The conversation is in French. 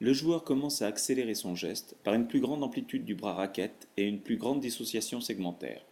Le joueur commence à accélérer son geste par une plus grande amplitude du bras raquette et une plus grande dissociation segmentaire.